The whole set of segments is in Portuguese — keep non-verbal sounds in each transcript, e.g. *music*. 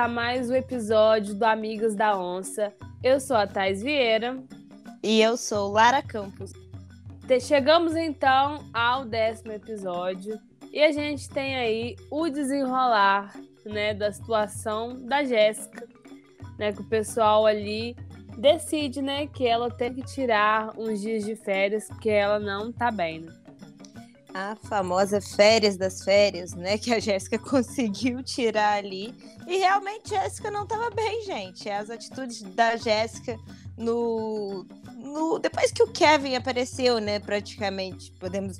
a mais um episódio do Amigos da Onça. Eu sou a Thais Vieira. E eu sou Lara Campos. Chegamos então ao décimo episódio e a gente tem aí o desenrolar né, da situação da Jéssica, né, que o pessoal ali decide né, que ela tem que tirar uns dias de férias porque ela não tá bem. Né? A famosa férias das férias, né? Que a Jéssica *laughs* conseguiu tirar ali. E realmente Jéssica não estava bem, gente. As atitudes da Jéssica no, no. Depois que o Kevin apareceu, né? Praticamente, podemos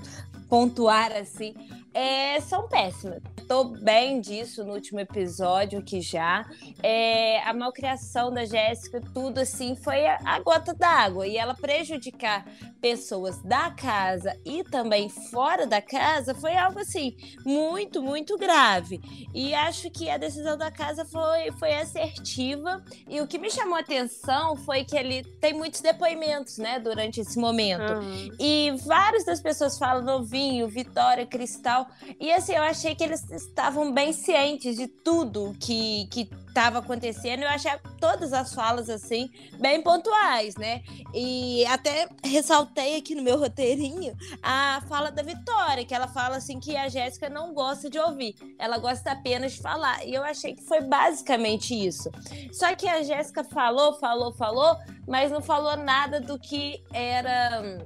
pontuar assim é, são péssimas. Tô bem disso no último episódio aqui já. É, a malcriação da Jéssica, tudo assim, foi a, a gota d'água. E ela prejudicar pessoas da casa e também fora da casa foi algo assim, muito, muito grave. E acho que a decisão da casa foi, foi assertiva. E o que me chamou a atenção foi que ele tem muitos depoimentos, né, durante esse momento. Uhum. E várias das pessoas falam novinho, Vitória, Cristal tal. E assim, eu achei que eles estavam bem cientes de tudo que, que estava acontecendo. Eu achei todas as falas, assim, bem pontuais, né? E até ressaltei aqui no meu roteirinho a fala da Vitória, que ela fala assim que a Jéssica não gosta de ouvir, ela gosta apenas de falar. E eu achei que foi basicamente isso. Só que a Jéssica falou, falou, falou, mas não falou nada do que era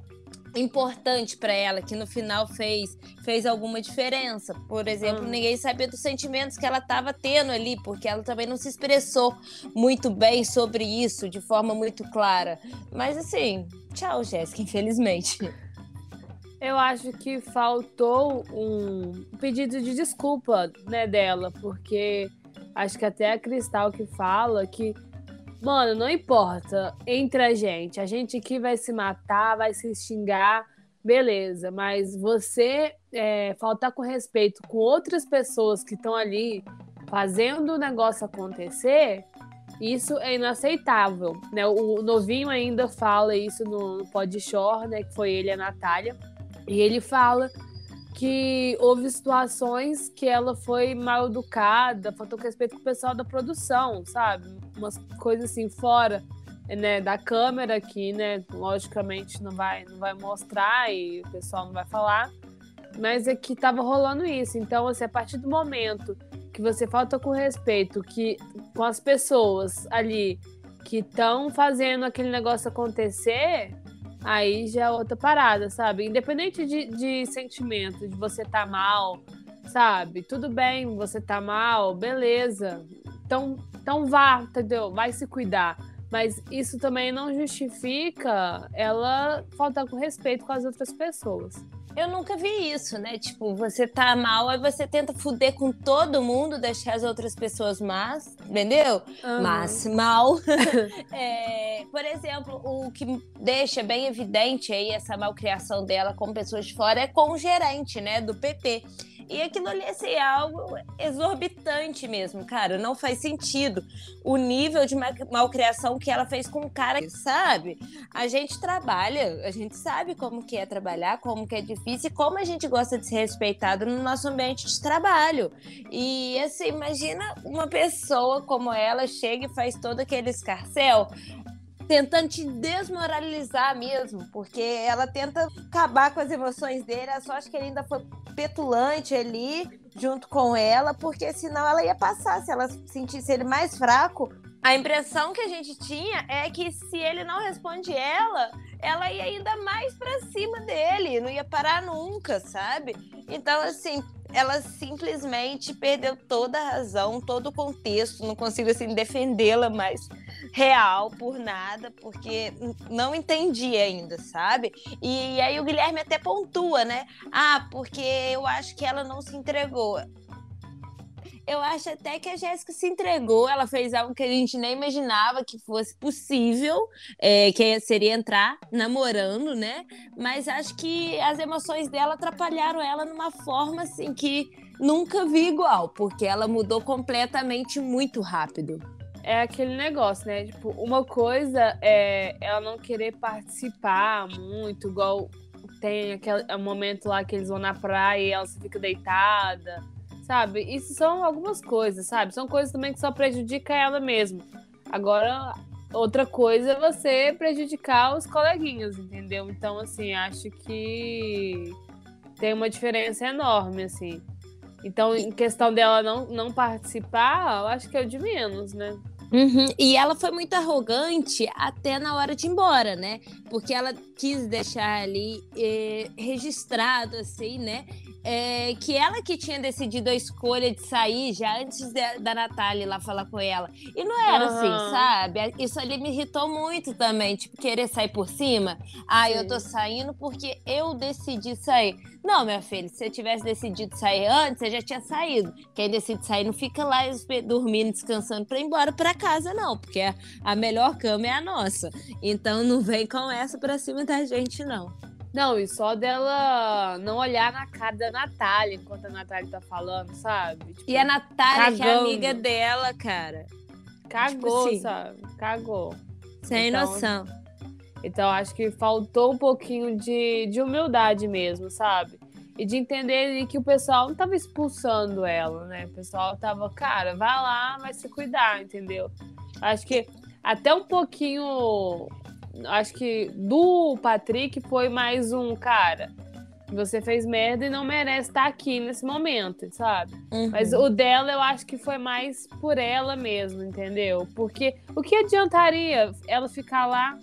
importante para ela que no final fez fez alguma diferença. Por exemplo, hum. ninguém sabia dos sentimentos que ela estava tendo ali, porque ela também não se expressou muito bem sobre isso de forma muito clara. Mas assim, tchau, Jéssica, infelizmente. Eu acho que faltou um pedido de desculpa, né, dela, porque acho que até a Cristal que fala que Mano, não importa entre a gente. A gente aqui vai se matar, vai se xingar, beleza. Mas você é, faltar com respeito com outras pessoas que estão ali fazendo o negócio acontecer, isso é inaceitável. Né? O novinho ainda fala isso no Pod Shore, né? Que foi ele e a Natália. E ele fala que houve situações que ela foi mal educada, faltou respeito com o pessoal da produção, sabe? Umas coisas assim fora né, da câmera que, né, logicamente não vai, não vai mostrar e o pessoal não vai falar, mas é que tava rolando isso. Então, assim, a partir do momento que você falta com respeito que com as pessoas ali que estão fazendo aquele negócio acontecer, aí já é outra parada, sabe? Independente de, de sentimento, de você tá mal, sabe? Tudo bem, você tá mal, beleza. Então, então vá, entendeu? Vai se cuidar. Mas isso também não justifica ela faltar com respeito com as outras pessoas. Eu nunca vi isso, né? Tipo, você tá mal, aí você tenta fuder com todo mundo, deixar as outras pessoas más, entendeu? Uhum. Mas mal. *laughs* *laughs* é, por exemplo, o que deixa bem evidente aí essa malcriação dela com pessoas de fora é com o gerente, né? Do PP e aquilo ali assim, é algo exorbitante mesmo, cara. Não faz sentido o nível de malcriação que ela fez com o cara, sabe? A gente trabalha, a gente sabe como que é trabalhar, como que é difícil e como a gente gosta de ser respeitado no nosso ambiente de trabalho. E assim, imagina uma pessoa como ela chega e faz todo aquele escarcel tentando te desmoralizar mesmo, porque ela tenta acabar com as emoções dele. Eu só acho que ele ainda foi petulante ali junto com ela, porque senão ela ia passar. Se ela sentisse ele mais fraco, a impressão que a gente tinha é que se ele não responde ela, ela ia ainda mais para cima dele, não ia parar nunca, sabe? Então, assim, ela simplesmente perdeu toda a razão, todo o contexto, não consigo assim defendê-la mais real por nada, porque não entendi ainda, sabe? E aí o Guilherme até pontua, né? Ah, porque eu acho que ela não se entregou eu acho até que a Jéssica se entregou, ela fez algo que a gente nem imaginava que fosse possível, é, que seria entrar namorando, né? Mas acho que as emoções dela atrapalharam ela numa forma assim que nunca vi igual, porque ela mudou completamente muito rápido. É aquele negócio, né? Tipo, uma coisa é ela não querer participar muito, igual tem aquele momento lá que eles vão na praia e ela fica deitada sabe? Isso são algumas coisas, sabe? São coisas também que só prejudicam ela mesma. Agora, outra coisa é você prejudicar os coleguinhas, entendeu? Então, assim, acho que tem uma diferença enorme, assim. Então, em questão dela não, não participar, eu acho que é o de menos, né? Uhum. E ela foi muito arrogante até na hora de ir embora, né? Porque ela quis deixar ali eh, registrado, assim, né? é, que ela que tinha decidido a escolha de sair já antes de, da Natália lá falar com ela. E não era uhum. assim, sabe? Isso ali me irritou muito também, tipo, querer sair por cima. Ah, Sim. eu tô saindo porque eu decidi sair. Não, minha filha, se você tivesse decidido sair antes, você já tinha saído. Quem decide sair não fica lá dormindo, descansando pra ir embora pra casa, não, porque a melhor cama é a nossa. Então não vem com essa pra cima da gente, não. Não, e só dela não olhar na cara da Natália enquanto a Natália tá falando, sabe? Tipo, e a Natália, cagando. que é amiga dela, cara. Cagou, tipo assim, sabe? Cagou. Sem então, noção. Então, acho que faltou um pouquinho de, de humildade mesmo, sabe? E de entender que o pessoal não tava expulsando ela, né? O pessoal tava, cara, vai lá, vai se cuidar, entendeu? Acho que até um pouquinho acho que do Patrick foi mais um cara. Você fez merda e não merece estar aqui nesse momento, sabe? Uhum. Mas o dela eu acho que foi mais por ela mesmo, entendeu? Porque o que adiantaria ela ficar lá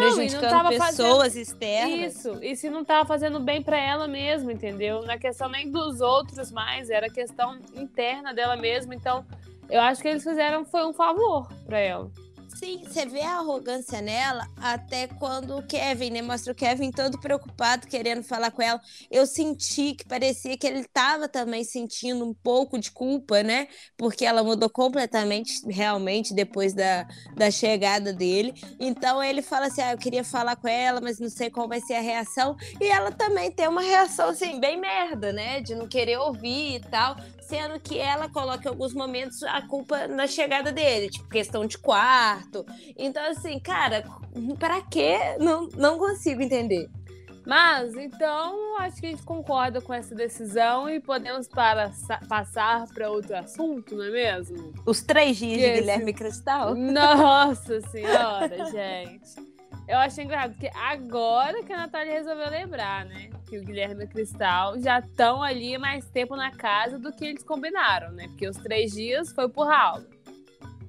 não, e não tava pessoas fazendo... externas. Isso, e se não tava fazendo bem para ela mesma, entendeu? Na questão nem dos outros mais, era questão interna dela mesma. Então, eu acho que eles fizeram foi um favor para ela. Sim, você vê a arrogância nela até quando o Kevin, né? Mostra o Kevin todo preocupado, querendo falar com ela. Eu senti que parecia que ele estava também sentindo um pouco de culpa, né? Porque ela mudou completamente, realmente, depois da, da chegada dele. Então ele fala assim: ah, eu queria falar com ela, mas não sei qual vai ser a reação. E ela também tem uma reação, assim, bem merda, né? De não querer ouvir e tal sendo que ela coloca em alguns momentos a culpa na chegada dele, tipo questão de quarto. Então, assim, cara, para quê? Não, não consigo entender. Mas, então, acho que a gente concorda com essa decisão e podemos para, passar para outro assunto, não é mesmo? Os três dias de Guilherme Cristal? Nossa *laughs* Senhora, gente. Eu achei engraçado, porque agora que a Natália resolveu lembrar, né? Que o Guilherme e o Cristal já estão ali mais tempo na casa do que eles combinaram, né? Porque os três dias foi por Raul.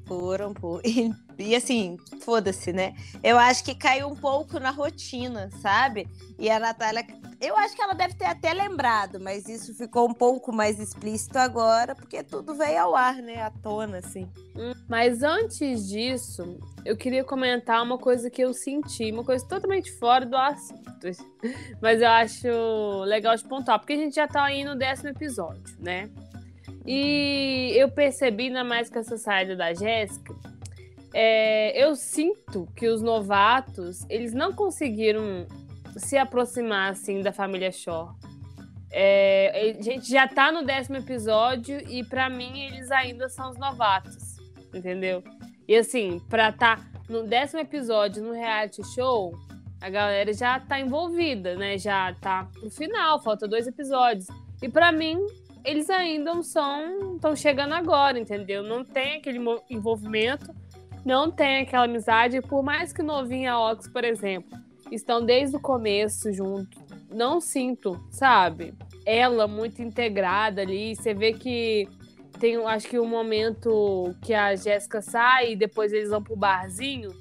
Foram, pô. *laughs* E, assim, foda-se, né? Eu acho que caiu um pouco na rotina, sabe? E a Natália, eu acho que ela deve ter até lembrado, mas isso ficou um pouco mais explícito agora, porque tudo veio ao ar, né? À tona, assim. Hum, mas antes disso, eu queria comentar uma coisa que eu senti, uma coisa totalmente fora do assunto. *laughs* Mas eu acho legal de pontuar, porque a gente já tá aí no décimo episódio, né? E eu percebi, ainda mais com essa saída da Jéssica, é, eu sinto que os novatos, eles não conseguiram se aproximar, assim, da família Shaw. É, a gente já tá no décimo episódio e para mim eles ainda são os novatos, entendeu? E assim, pra tá no décimo episódio no reality show, a galera já tá envolvida, né? Já tá pro final, falta dois episódios. E para mim, eles ainda não são. estão chegando agora, entendeu? Não tem aquele envolvimento, não tem aquela amizade. Por mais que novinha Ox, por exemplo, estão desde o começo junto. Não sinto, sabe? Ela muito integrada ali. Você vê que tem, acho que um momento que a Jéssica sai e depois eles vão pro barzinho,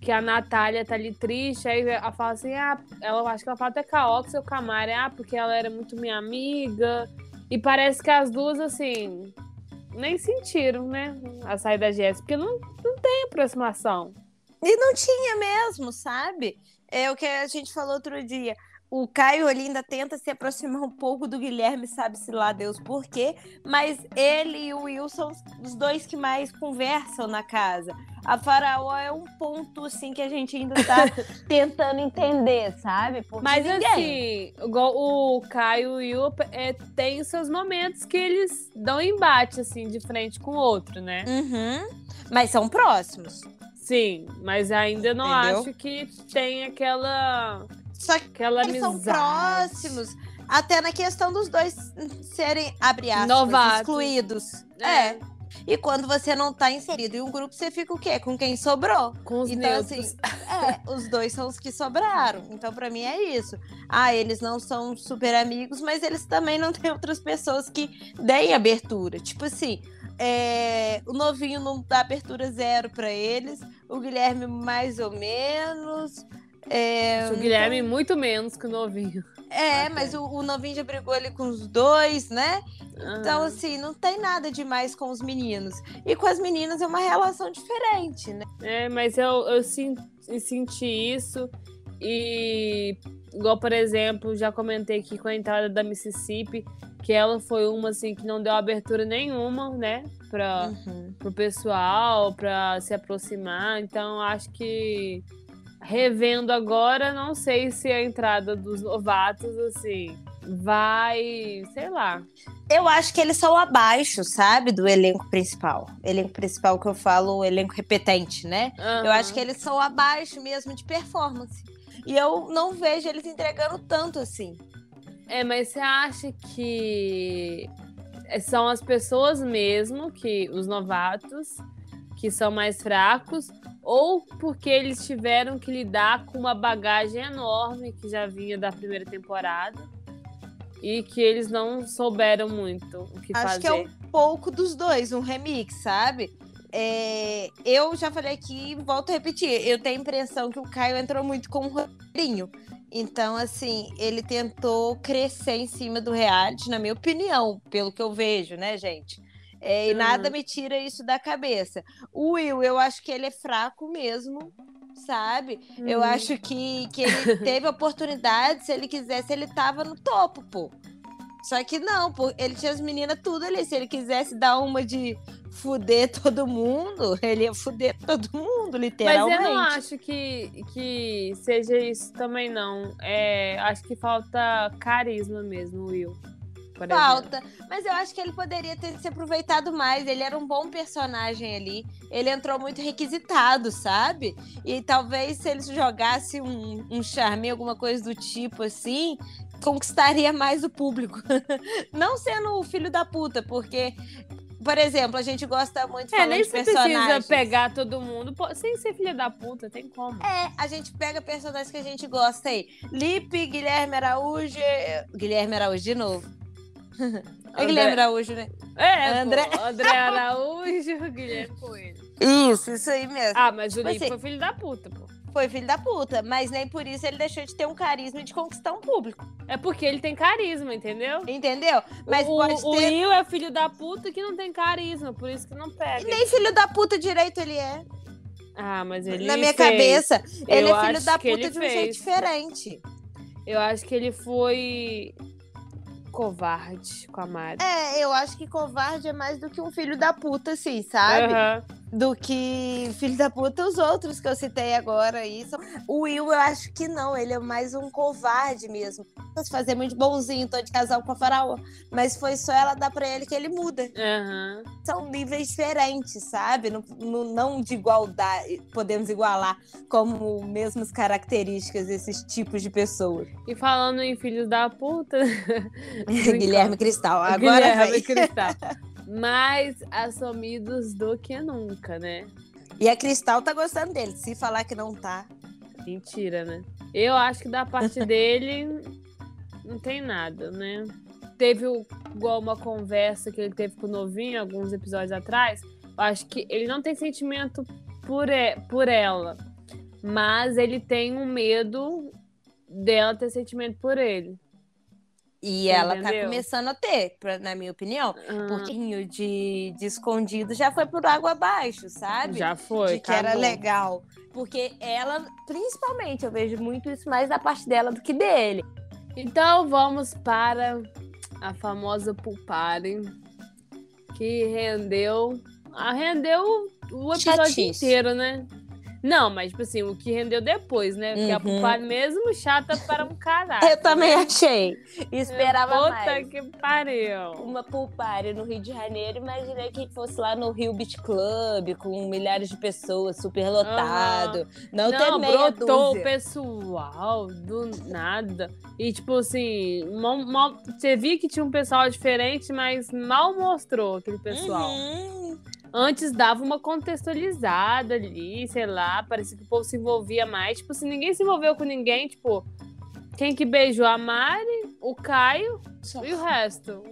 que a Natália tá ali triste, aí ela fala assim, ah, ela acho que ela fala até com a Ox ou com a ah, porque ela era muito minha amiga, e parece que as duas, assim, nem sentiram, né? A saída da Jéssica, porque não tem aproximação. E não tinha mesmo, sabe? É o que a gente falou outro dia. O Caio ainda tenta se aproximar um pouco do Guilherme, sabe-se lá Deus por quê, mas ele e o Will são os dois que mais conversam na casa. A Faraó é um ponto, assim, que a gente ainda tá *laughs* tentando entender, sabe? Porque mas ninguém... assim, o Caio e o Will é, tem seus momentos que eles dão embate, assim, de frente com o outro, né? Uhum. Mas são próximos. Sim, mas ainda não Entendeu? acho que tem aquela só que Aquela eles amizade. são próximos. Até na questão dos dois serem, abre aspas, Novatos. excluídos. É. É. E quando você não tá inserido em um grupo, você fica o quê? Com quem sobrou. Com os Então, neutros. assim, *laughs* é, os dois são os que sobraram. Então, pra mim, é isso. Ah, eles não são super amigos, mas eles também não têm outras pessoas que deem abertura. Tipo assim, é, o novinho não dá abertura zero pra eles, o Guilherme mais ou menos. É, o Guilherme muito menos que o novinho. é, Ok. mas o, o novinho já brigou ali com os dois, né? Então, Aham. assim, não tem nada demais com os meninos. E com as meninas é uma relação diferente, né? É, mas eu, eu sen- eu senti isso e igual, por exemplo, já comentei aqui com a entrada da Mississippi, que ela foi uma assim que não deu abertura nenhuma, né, para Uhum. pro pessoal, para se aproximar. Então, acho que revendo agora, não sei se a entrada dos novatos assim vai, sei lá. Eu acho que eles são abaixo, sabe, do elenco principal. Elenco principal que eu falo, elenco repetente, né? Eu acho que eles são abaixo mesmo de performance. E eu não vejo eles entregando tanto assim. É, mas você acha que são as pessoas mesmo, que os novatos, que são mais fracos, ou porque eles tiveram que lidar com uma bagagem enorme que já vinha da primeira temporada e que eles não souberam muito o que Acho fazer? que é um pouco dos dois, um remix, sabe? É, eu já falei aqui e volto a repetir. Eu tenho a impressão que o Caio entrou muito com um roteirinho. Então, assim, ele tentou crescer em cima do reality, na minha opinião, pelo que eu vejo, né, gente? É, e Uhum. nada me tira isso da cabeça. O Will, eu acho que ele é fraco mesmo, sabe? Eu Hum. acho que, que ele teve oportunidade, se ele quisesse, ele tava no topo, pô. Só que não, pô, ele tinha as meninas tudo ali. Se ele quisesse dar uma de fuder todo mundo, ele ia fuder todo mundo, Mas literalmente. eu não acho que, que seja isso também, não. É, acho que falta carisma mesmo, Will. exemplo. Falta. Mas eu acho que ele poderia ter se aproveitado mais. Ele era um bom personagem ali. Ele entrou muito requisitado, sabe? E talvez se ele jogasse um, um charme, alguma coisa do tipo assim, conquistaria mais o público. *laughs* Não sendo o filho da puta, porque. Por exemplo, a gente gosta muito É, nem de personagens. precisa pegar todo mundo pô, sem ser filha da puta, tem como. É, a gente pega personagens que a gente gosta aí. Lipe, Guilherme Araújo. Guilherme Araújo de novo. É Guilherme Araújo, né? É, André- André, André Araújo, *laughs* Guilherme Coelho. Isso, isso aí mesmo. Ah, mas o Tipo Lipe assim- foi filho da puta, pô. Foi filho da puta, mas nem por isso ele deixou de ter um carisma e de conquistar um público. É porque ele tem carisma, entendeu? Entendeu? Mas o, pode o ter. Will é filho da puta que não tem carisma, por isso que não pega. Nem filho da puta direito ele é. Ah, mas ele Na minha fez. cabeça, ele Eu é filho da puta de um jeito fez. diferente. Eu acho que ele foi covarde com a Mari. É, eu acho que covarde é mais do que um filho da puta, assim, sabe? Aham. Do que filho da puta os outros que eu citei agora aí. são- O Will, eu acho que não, ele é mais um covarde mesmo. Se fazer muito bonzinho, tô de casal com a faraó. Mas foi só ela dar pra ele que ele muda. Aham. São níveis diferentes, sabe? No, no- não de igualdade, podemos igualar como mesmas características desses tipos de pessoas. E falando em filhos da puta. *laughs* Guilherme Cristal, agora Guilherme vai. Cristal. Mais assumidos do que nunca, né? E a Cristal tá gostando dele. Se falar que não tá, Mentira, né? Eu acho que da parte *laughs* dele não tem nada, né? Teve igual uma conversa que ele teve com o novinho alguns episódios atrás. Eu acho que ele não tem sentimento por, e- por ela, mas ele tem um medo dela ter sentimento por ele. E ela tá entendeu? começando a ter, pra- na minha opinião. Um pouquinho de, de escondido já foi por água abaixo, sabe? já foi. de que era acabou. legal. Porque ela, principalmente, eu vejo muito isso mais da parte dela do que dele. Então vamos para a famosa Pulpare, que rendeu. Ah, rendeu o episódio Chatice. inteiro, né? Não, mas, tipo assim, o que rendeu depois, né? Porque uhum. a Pupari mesmo chata para um caralho. Eu também né? achei. Esperava Puta mais. Puta que pariu. Uma Pupari no Rio de Janeiro, imaginei que fosse lá no Rio Beach Club, com milhares de pessoas, super lotado. Uhum. Não, Não tem meia brotou o pessoal do nada. E, tipo assim, mal, mal, você viu que tinha um pessoal diferente, mas mal mostrou aquele pessoal. Uhum. Antes dava uma contextualizada ali, sei lá, parecia que o povo se envolvia mais. Tipo, se ninguém se envolveu com ninguém, tipo, quem que beijou a Mari, o Caio Só. e o resto.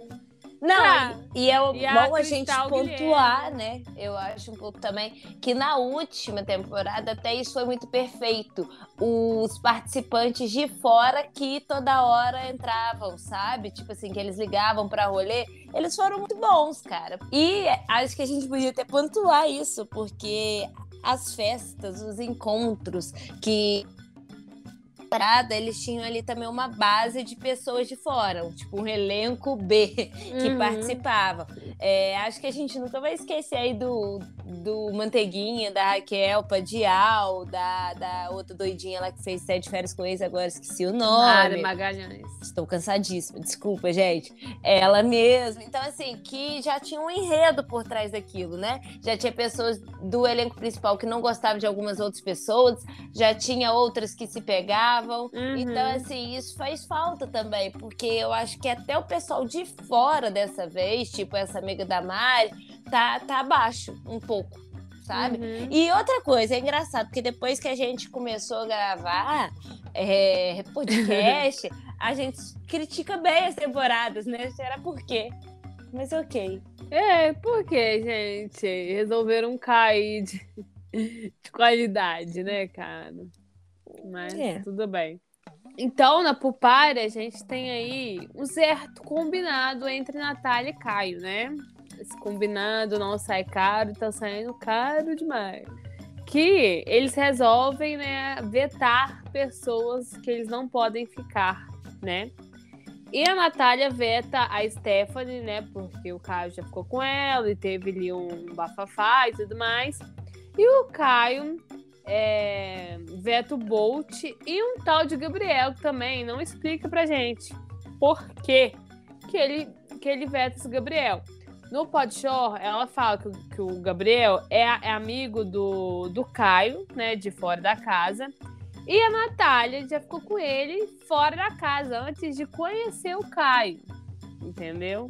Não, ah, e, é e bom a, a gente pontuar, Guilherme. né? Eu acho um pouco também que na última temporada até isso foi muito perfeito. Os participantes de fora que toda hora entravam, sabe? Tipo assim, que eles ligavam para rolê, eles foram muito bons, cara. E acho que a gente podia até pontuar isso, porque as festas, os encontros que temporada, eles tinham ali também uma base de pessoas de fora, tipo um elenco B *laughs* que uhum. participava. É, acho que a gente nunca vai esquecer aí do, do Manteiguinha, da Raquel Padial, da, da outra doidinha lá que fez sete férias com eles, agora esqueci o nome. Mari Magalhães. Estou cansadíssima, desculpa, gente. Ela mesma. Então, assim, que já tinha um enredo por trás daquilo, né? Já tinha pessoas do elenco principal que não gostavam de algumas outras pessoas, já tinha outras que se pegavam então, uhum. Então, assim, isso faz falta também, porque eu acho que até o pessoal de fora dessa vez, tipo essa amiga da Mari, tá, tá abaixo um pouco. Sabe? Uhum. E outra coisa, é engraçado, porque depois que a gente começou a gravar é, podcast, *laughs* a gente critica bem as temporadas, né? Será por quê? Mas ok. É, porque, gente, resolveram cair de, *laughs* de qualidade, né, cara? Mas é. tudo bem. Então, na Pupari, a gente tem aí um certo combinado entre Natália e Caio, né? Esse combinado não sai caro, tá saindo caro demais. Que eles resolvem, né, vetar pessoas que eles não podem ficar, né? E a Natália veta a Stephanie, né? Porque o Caio já ficou com ela e teve ali um bafafá e tudo mais. E o Caio é, Veto Bolt e um tal de Gabriel também não explica pra gente por que, que, ele, que ele veta esse Gabriel. No Podshore, ela fala que, que o Gabriel é, é, amigo do, do Caio, né, de fora da casa. E a Natália já ficou com ele fora da casa, antes de conhecer o Caio. Entendeu?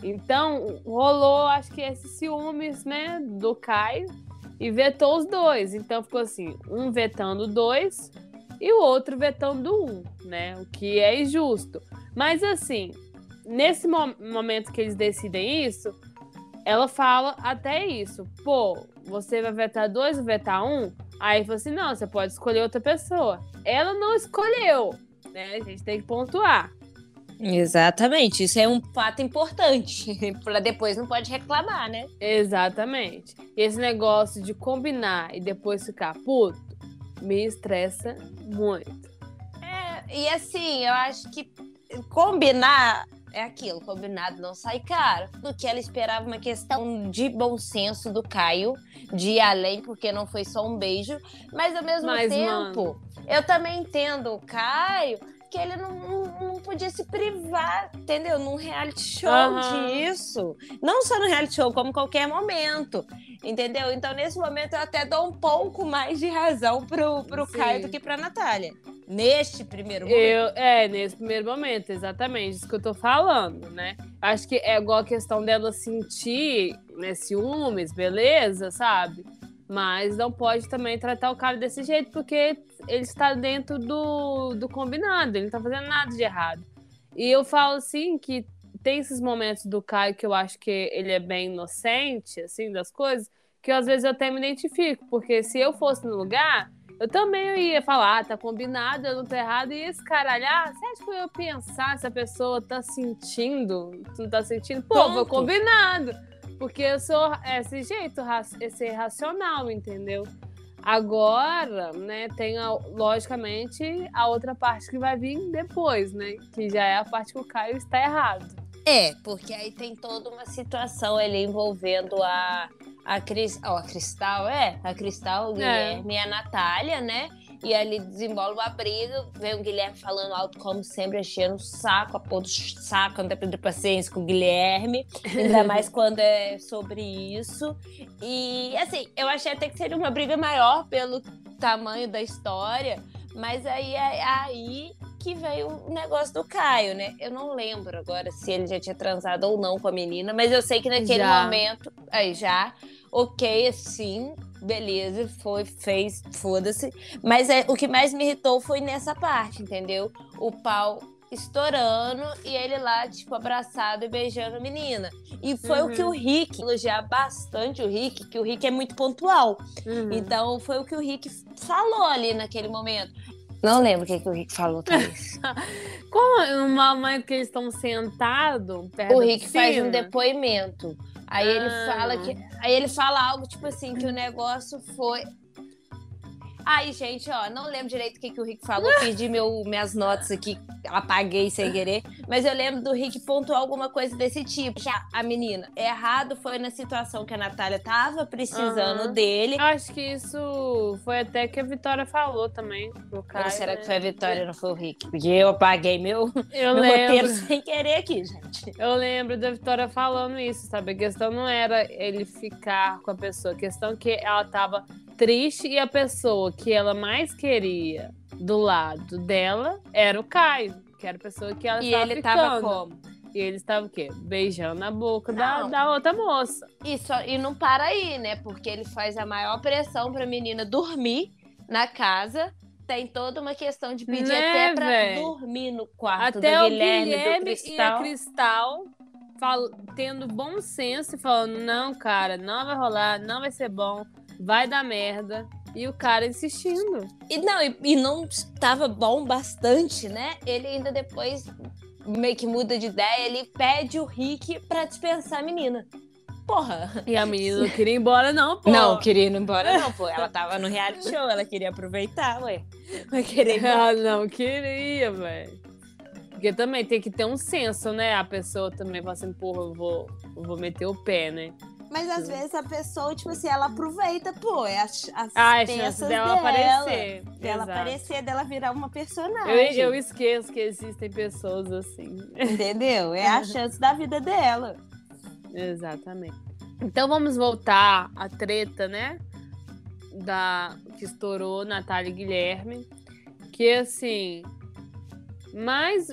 Então, rolou, acho que esses ciúmes, né, do Caio e vetou os dois. Então ficou assim, um vetando dois e o outro vetando um, né? O que é injusto. Mas assim, nesse mo momento que eles decidem isso, ela fala até isso. Pô, você vai vetar dois vetar um? Aí falou assim: não, você pode escolher outra pessoa. Ela não escolheu, né? A gente tem que pontuar. Exatamente, isso é um fato importante. *laughs* para depois não pode reclamar, né? Exatamente. E esse negócio de combinar e depois ficar puto me estressa muito. É, e assim, eu acho que combinar é aquilo, combinado não sai caro. Do que ela esperava uma questão de bom senso do Caio, de ir além, porque não foi só um beijo. Mas ao mesmo mas, tempo, mano... eu também entendo o Caio que ele não, não, não, podia se privar, entendeu? Num reality show uhum. disso. Não só no reality show, como qualquer momento. Entendeu? Então, nesse momento, eu até dou um pouco mais de razão pro, pro Caio do que pra Natália. Neste primeiro momento. Eu, é, nesse primeiro momento, exatamente. Isso que eu tô falando, né? Acho que é igual a questão dela sentir né, ciúmes, beleza, sabe? Mas não pode também tratar o cara desse jeito, porque ele está dentro do, do combinado, ele não está fazendo nada de errado. E eu falo assim que tem esses momentos do Caio que eu acho que ele é bem inocente, assim, das coisas, que às vezes eu até me identifico, porque se eu fosse no lugar, eu também ia falar, ah, tá combinado, eu não tô errado, e esse caralhar, você acha que eu ia pensar se a pessoa tá sentindo, não tá sentindo? Pô, Ponto. foi combinado. Porque eu sou esse jeito, esse racional, entendeu? Agora, né, tem a, logicamente a outra parte que vai vir depois, né? Que já é a parte que o Caio está errado. É, porque aí tem toda uma situação ali envolvendo a, a, Cris, oh, a Cristal, é, a Cristal, o. Guilherme é. e a Natália, né? E ali desembola uma briga, vem o Guilherme falando alto, como sempre, enchendo o saco, a pôr do saco, não tem paciência com o Guilherme, ainda mais *laughs* quando é sobre isso. E, assim, eu achei até que seria uma briga maior pelo tamanho da história, mas aí, aí que veio o negócio do Caio, né? Eu não lembro agora se ele já tinha transado ou não com a menina, mas eu sei que naquele já. momento, aí já, ok, assim, beleza, foi, fez, foda-se. Mas é, o que mais me irritou foi nessa parte, entendeu? O pau estourando e ele lá, tipo, abraçado e beijando a menina. E foi uhum. o que o uhum. Rick, elogiar bastante o Rick, que o Rick é muito pontual. Uhum. Então foi o que o Rick falou ali naquele momento. Não lembro o que, que o Rick falou Thaís. *laughs* Como uma mãe que eles estão sentados O Rick faz um depoimento. Aí ah. ele fala que. Aí ele fala algo tipo assim, que o negócio foi. Aí, gente, ó, não lembro direito o que, que o Rick falou, *laughs* perdi meu, minhas notas aqui, apaguei sem querer, mas eu lembro do Rick pontuar alguma coisa desse tipo. Já a menina, errado foi na situação que a Natália tava precisando uhum. dele. Acho que isso foi até que a Vitória falou também pro Caio. será né? que foi a Vitória, não foi o Rick? Porque eu apaguei meu, eu *laughs* meu lembro. roteiro sem querer aqui, gente. Eu lembro da Vitória falando isso, sabe? A questão não era ele ficar com a pessoa, a questão é que ela tava triste e a pessoa que ela mais queria do lado dela era o Caio, que era a pessoa que ela e estava ele ficando. tava como? E ele estava o quê? Beijando a boca da, da outra moça. Isso, e não para aí, né? Porque ele faz a maior pressão pra menina dormir na casa. Tem toda uma questão de pedir né, até pra véio? dormir no quarto até do Guilherme, o Guilherme do Cristal. E a Cristal fal... tendo bom senso e falando: não, cara, não vai rolar, não vai ser bom vai dar merda. E o cara insistindo. E não, e, e não estava bom bastante, né? Ele ainda depois meio que muda de ideia, ele pede o Rick pra dispensar a menina. Porra. E a menina não queria ir embora, não, pô. Não, queria ir embora, não, pô. Ela tava no reality *laughs* show, ela queria aproveitar, ué. Mas querer Ela não queria, velho. Porque também tem que ter um senso, né? A pessoa também fala assim, porra, eu vou, eu vou meter o pé, né? Mas às vezes a pessoa, tipo assim, ela aproveita, pô, é as, as ah, é chance dela, dela aparecer. Dela Exato. aparecer, dela virar uma personagem. Eu, eu esqueço que existem pessoas assim. Entendeu? É a chance da vida dela. Exatamente. Então vamos voltar à treta, né? Da que estourou Natália e Guilherme. Que assim, mais,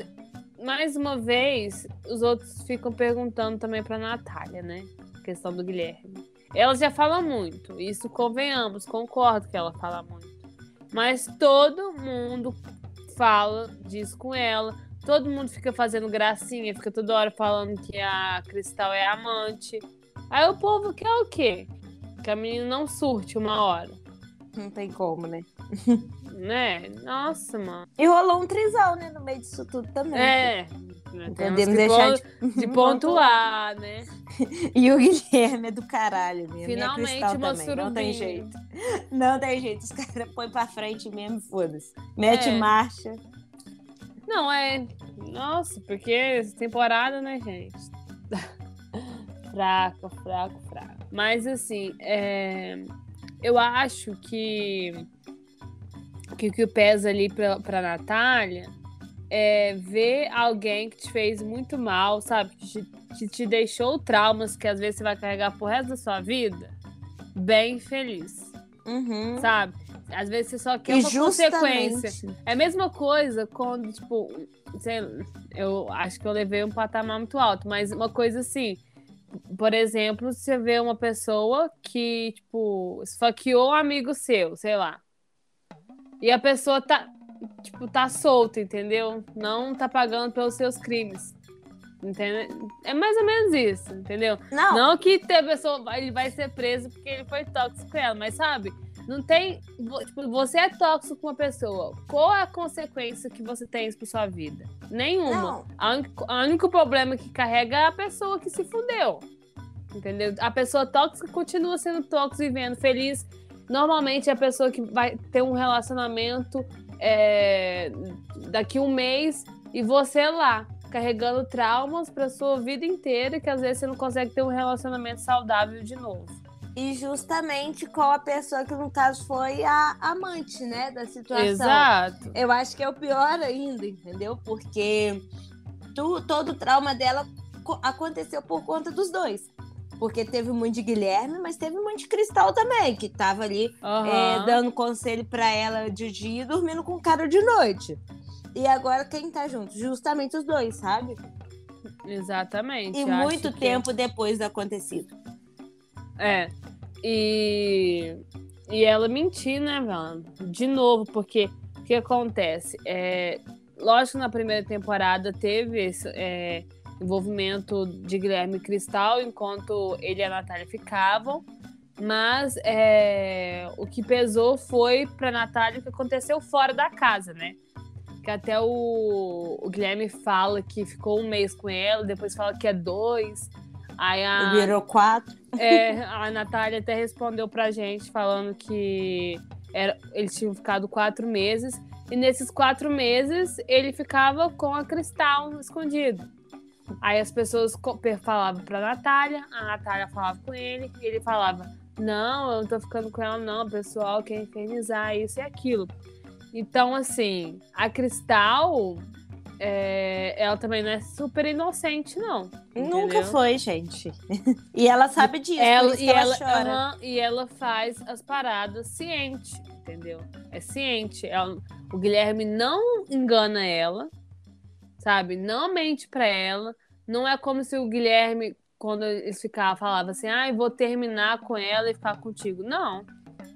mais uma vez, os outros ficam perguntando também pra Natália, né? Questão do Guilherme. Ela já fala muito, isso convenhamos, concordo que ela fala muito. Mas todo mundo fala disso com ela. Todo mundo fica fazendo gracinha, fica toda hora falando que a Cristal é amante. Aí o povo quer o quê? Que a menina não surte uma hora. Não tem como, né? né? Nossa, mano. E rolou um trisal, né, no meio disso tudo também. É, né? Podemos deixar de, *laughs* de *laughs* pontuar, né? *laughs* e o Guilherme é do caralho mesmo. Finalmente uma também. Não tem jeito. Não tem jeito. Os caras põem pra frente mesmo foda-se. Mete é. marcha. Não, é. Nossa, porque essa temporada, né, gente? fraco, fraco, fraco. Mas assim, é... eu acho que que o que pesa ali pra, pra Natália é, ver alguém que te fez muito mal, sabe? Que te, que te deixou traumas que às vezes você vai carregar pro resto da sua vida, bem feliz. Uhum. Sabe? Às vezes você só quer e uma justamente. consequência. É a mesma coisa quando, tipo, sei, eu acho que eu levei um patamar muito alto, mas uma coisa assim. Por exemplo, você vê uma pessoa que, tipo, esfaqueou um amigo seu, sei lá. E a pessoa tá, tipo, tá solto, entendeu? Não tá pagando pelos seus crimes. Entendeu? É mais ou menos isso, entendeu? Não, não que a pessoa ele vai ser preso porque ele foi tóxico com ela, mas sabe? Não tem. Tipo, você é tóxico com uma pessoa. Qual é a consequência que você tem isso pra sua vida? Nenhuma. O único problema que carrega é a pessoa que se fudeu. Entendeu? A pessoa tóxica continua sendo tóxica, vivendo feliz. Normalmente é a pessoa que vai ter um relacionamento é, daqui um mês e você lá, carregando traumas para sua vida inteira que às vezes você não consegue ter um relacionamento saudável de novo. E justamente com a pessoa que no caso foi a amante, né, da situação. Exato. Eu acho que é o pior ainda, entendeu? Porque tu, todo o trauma dela aconteceu por conta dos dois. Porque teve muito de Guilherme, mas teve muito de Cristal também, que tava ali uhum. é, dando conselho para ela de dia e dormindo com o cara de noite. E agora quem tá junto? Justamente os dois, sabe? Exatamente. E muito que... tempo depois do acontecido. É. E, e ela mentiu, né, Wanda? De novo, porque o que acontece? É, lógico que na primeira temporada teve esse é, envolvimento de Guilherme Cristal, enquanto ele e a Natália ficavam. Mas é, o que pesou foi pra Natália o que aconteceu fora da casa, né? Que até o, o Guilherme fala que ficou um mês com ela, depois fala que é dois. Aí a, Virou quatro. É, a Natália até respondeu pra gente falando que era, eles tinham ficado quatro meses. E nesses quatro meses ele ficava com a Cristal escondido. Aí as pessoas falavam pra Natália, a Natália falava com ele, e ele falava: Não, eu não tô ficando com ela, não. O pessoal quer infernizar isso e aquilo. Então, assim, a Cristal é, ela também não é super inocente, não. Entendeu? Nunca foi, gente. *laughs* e ela sabe disso, ela, e ela, ela uhum, e ela faz as paradas ciente, entendeu? É ciente. Ela, o Guilherme não engana ela, sabe? Não mente pra ela. Não é como se o Guilherme, quando eles ficavam, falava assim, ah, vou terminar com ela e ficar contigo. Não,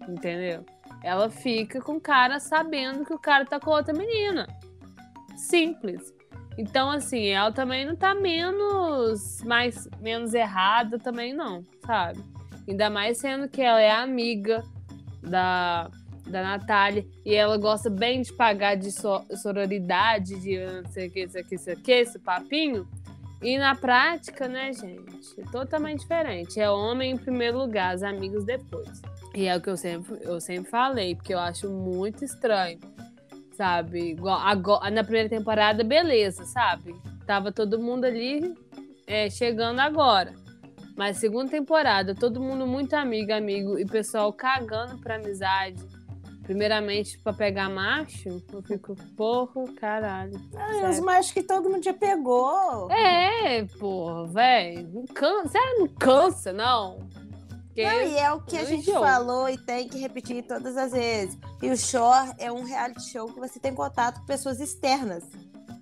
entendeu? Ela fica com o cara sabendo que o cara tá com outra menina simples. Então, assim, ela também não tá menos, mais, menos errada também, não, sabe? Ainda mais sendo que ela é amiga da, da Natália e ela gosta bem de pagar de so, sororidade, de não sei o que, isso aqui, isso aqui, esse papinho. E na prática, né, gente, é totalmente diferente. É homem em primeiro lugar, os amigos depois. E é o que eu sempre, eu sempre falei, porque eu acho muito estranho sabe? Igual agora, na primeira temporada, beleza, sabe? Tava todo mundo ali é, chegando agora. Mas segunda temporada, todo mundo muito amigo, amigo, e pessoal cagando pra amizade. Primeiramente, pra pegar macho, eu fico, porra, caralho. Ah, os machos que todo mundo já pegou. É, porra, velho. Não cansa, sério, não cansa, não. Porque não, e é o que a gente falou e tem que repetir todas as vezes. E o Shore é um reality show que você tem contato com pessoas externas.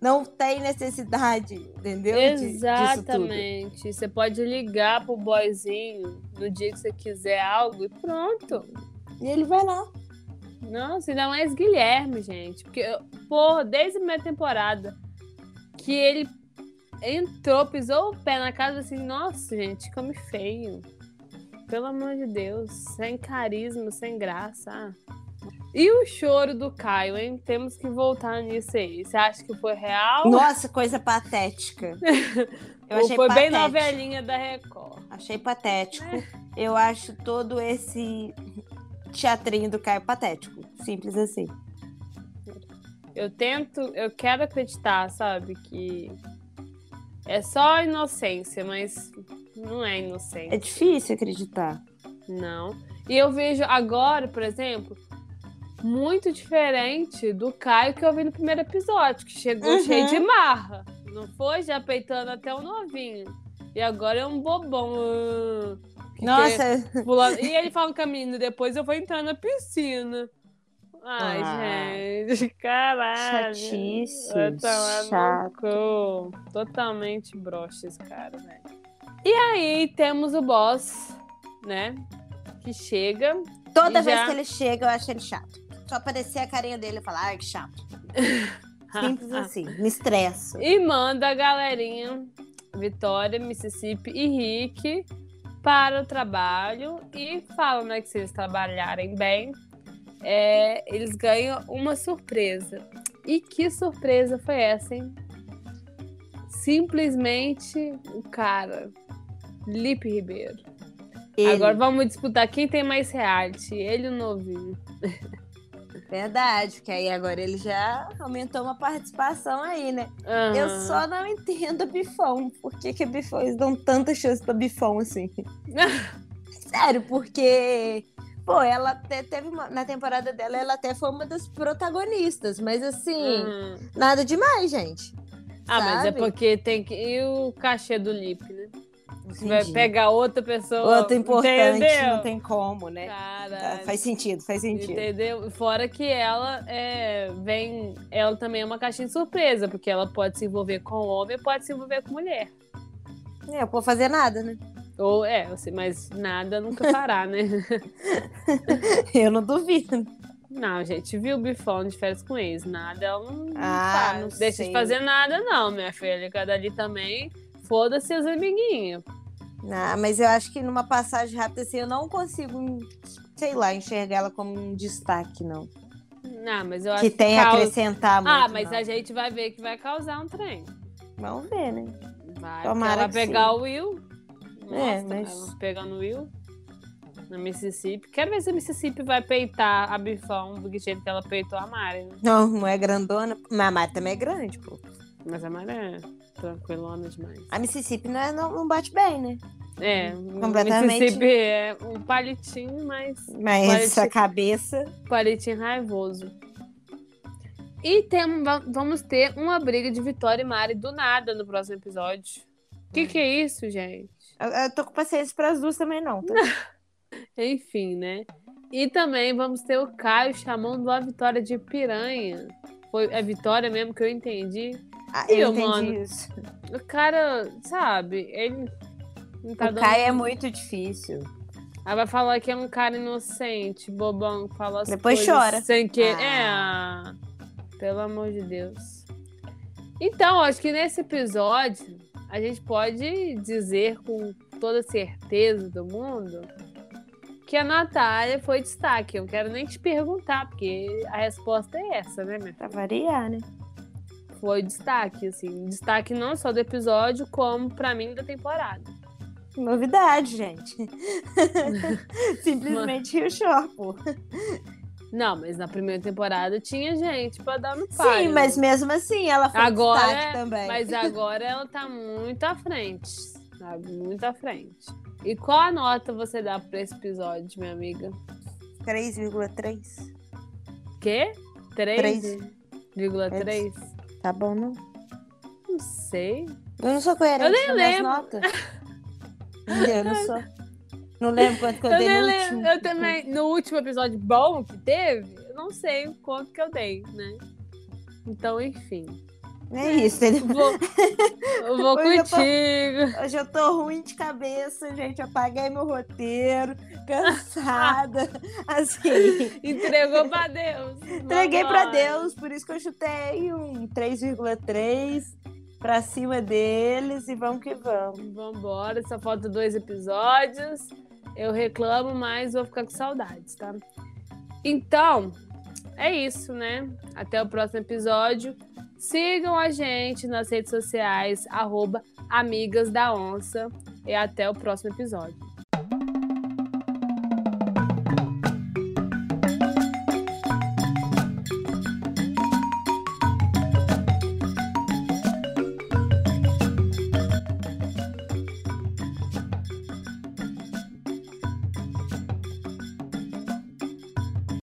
Não tem necessidade, entendeu? Exatamente. Você pode ligar pro boyzinho no dia que você quiser algo e pronto. E ele vai lá. Nossa, ainda mais Guilherme, gente. Porque, porra, desde a primeira temporada que ele entrou, pisou o pé na casa assim, nossa, gente, come feio. Pelo amor de Deus, sem carisma, sem graça. E o choro do Caio, hein? Temos que voltar nisso aí. Você acha que foi real? Nossa, coisa patética. *laughs* Eu achei foi patético. bem novelinha da Record. Achei patético. É. Eu acho todo esse teatrinho do Caio patético. Simples assim. Eu tento, eu quero acreditar, sabe, que é só inocência, mas não é inocente. É difícil acreditar. Não. E eu vejo agora, por exemplo, muito diferente do Caio que eu vi no primeiro episódio, que chegou uhum. cheio de marra. Não foi? Já peitando até o novinho. E agora é um bobão. Nossa! Pulando. E ele fala a menina, depois eu vou entrar na piscina. Ai, ah, gente, caralho. Chatíssimo. Chato. Totalmente broxa esse cara, velho. E aí temos o boss, né? Que chega. Toda vez já... que ele chega, eu acho ele chato. Só aparecer a carinha dele e falar, ai, que chato. *laughs* Simples assim, me estresso. E manda a galerinha, Vitória, Mississippi e Rick, para o trabalho e falam né, que se eles trabalharem bem, é, eles ganham uma surpresa. E que surpresa foi essa, hein? Simplesmente o cara Lipe Ribeiro. Ele. Agora vamos disputar quem tem mais reality, ele ou o novinho. *laughs* Verdade, porque aí agora ele já aumentou uma participação aí, né? Uhum. Eu só não entendo Bifão. Por que, que Bifão, eles dão tanta chance pra Bifão assim? *laughs* Sério, porque. Pô, ela até teve uma, na temporada dela, ela até foi uma das protagonistas, mas assim, uhum. nada demais, gente. Ah, sabe? mas é porque tem que. E o cachê do Lip, né? Você vai pegar outra pessoa. Outra importante, entendeu? não tem como, né? Cara, faz sentido, faz sentido. Entendeu? Fora que ela é, vem. Ela também é uma caixinha de surpresa, porque ela pode se envolver com homem pode se envolver com mulher. É, eu pode fazer nada, né? Ou é, mas nada nunca fará, né? *laughs* eu não duvido. Não, gente, viu o bifão de férias com ex. Nada, ela não, ah, não deixa de fazer nada, não, minha filha. Cada ali também, foda-se as amiguinhas. Não, mas eu acho que numa passagem rápida assim, eu não consigo, sei lá, enxergar ela como um destaque, não. Não, mas eu acho que tem a acrescentar muito. Ah, mas não. a gente vai ver que vai causar um trem. Vamos ver, né? Vai, Tomara ela pegar sim. o Will. é, mas... pegando o Will no Mississippi. Quero ver se a Mississippi vai peitar a Bifão do jeito que ela peitou a Mari. Né? Não, não é grandona. Mas a Mari também é grande, pô. Mas a Mari é A Mississippi não, é, não, não bate bem, né? É, completamente. Mississippi é um palitinho, mas. Mas palitinho, a cabeça. Palitinho raivoso. E tem, vamos ter uma briga de Vitória e Mari do nada no próximo episódio. O que, que é isso, gente? Eu, eu tô com paciência para as duas também, não. Tá? *laughs* Enfim, né? E também vamos ter o Caio chamando a Vitória de piranha. Foi a Vitória mesmo que eu entendi. Ah, eu, eu entendi mano, isso. O cara, sabe, ele. Tá o é muito difícil. Aí vai falar que é um cara inocente, bobão, que fala as Depois chora. Sem que. Ah. É, pelo amor de Deus. Então, acho que nesse episódio a gente pode dizer com toda certeza do mundo que a Natália foi destaque. Eu não quero nem te perguntar, porque a resposta é essa, né, minha Pra variar, né? Foi destaque, assim. Destaque não só do episódio, como para mim da temporada. Novidade, gente. *laughs* Simplesmente Rio Shore, pô. Não, mas na primeira temporada tinha gente pra dar no pai. Sim, mas mesmo assim ela foi agora, destaque também. Mas agora ela tá muito à frente, sabe? Muito à frente. E qual a nota você dá para esse episódio, minha amiga? 3,3. Quê? 3,3? Tá bom, não? Não sei. Eu não sou coerente eu nem lembro. notas. eu não sou. Não lembro quanto que eu, eu dei no lembro. último. Eu também, no último episódio bom que teve, eu não sei quanto que eu dei, né? Então, enfim. É isso, entendeu? Vou, eu vou *laughs* hoje contigo. Eu tô, hoje eu tô ruim de cabeça, gente. Apaguei meu roteiro, cansada. *laughs* assim. Entregou pra Deus. Entreguei pra Deus, por isso que eu chutei um 3,3 pra cima deles e vamos que vamos. Vambora, só falta dois episódios. Eu reclamo, mas vou ficar com saudades, tá? Então, é isso, né? Até o próximo episódio. Sigam a gente nas redes sociais, arroba Amigas da Onça. E até o próximo episódio.